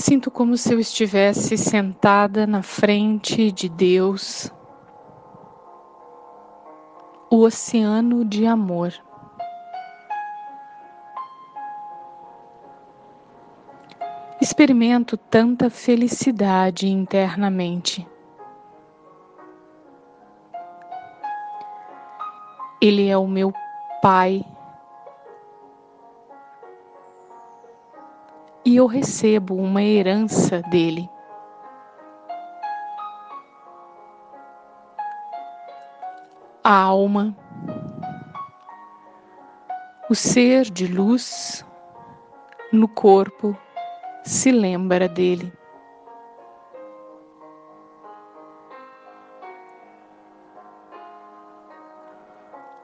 Sinto como se eu estivesse sentada na frente de Deus, o oceano de amor. Experimento tanta felicidade internamente. Ele é o meu Pai e eu recebo uma herança dele. A alma, o ser de luz no corpo se lembra dele.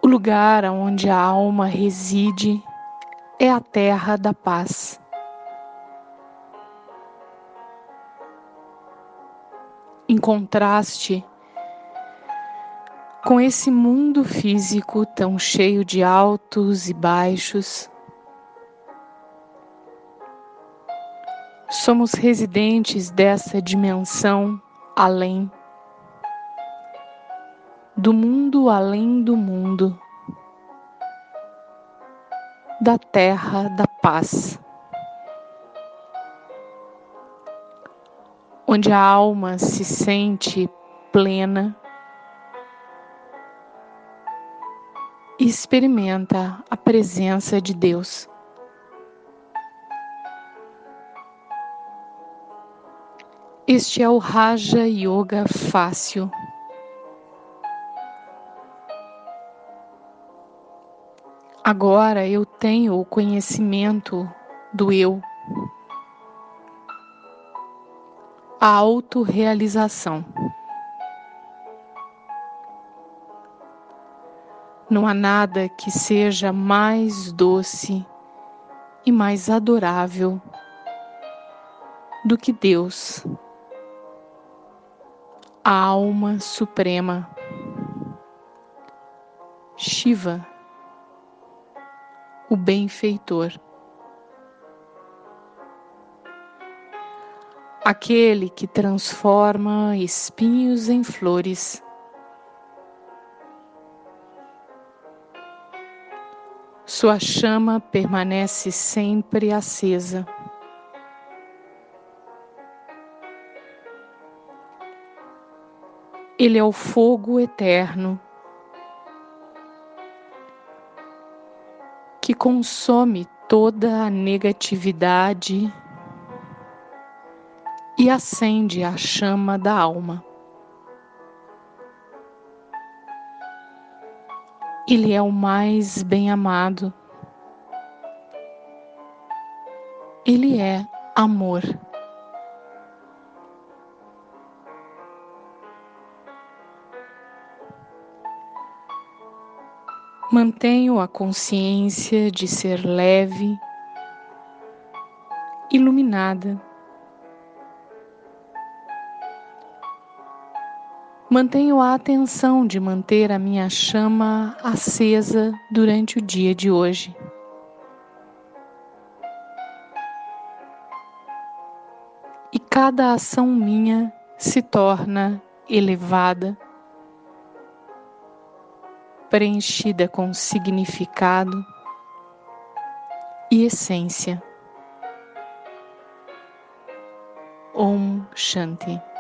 O lugar onde a alma reside é a terra da paz. Em contraste com esse mundo físico tão cheio de altos e baixos. Somos residentes dessa dimensão além, do mundo além do mundo, da terra da paz. Onde a alma se sente plena e experimenta a presença de Deus. Este é o Raja Yoga fácil. Agora eu tenho o conhecimento do eu. A autorrealização. Não há nada que seja mais doce e mais adorável do que Deus, a alma suprema, Shiva, o benfeitor. Aquele que transforma espinhos em flores. Sua chama permanece sempre acesa. Ele é o fogo eterno que consome toda a negatividade e acende a chama da alma. Ele é o mais bem amado. Ele é amor. Mantenho a consciência de ser leve, iluminada Mantenho a atenção de manter a minha chama acesa durante o dia de hoje. E cada ação minha se torna elevada, preenchida com significado e essência. Om Shanti.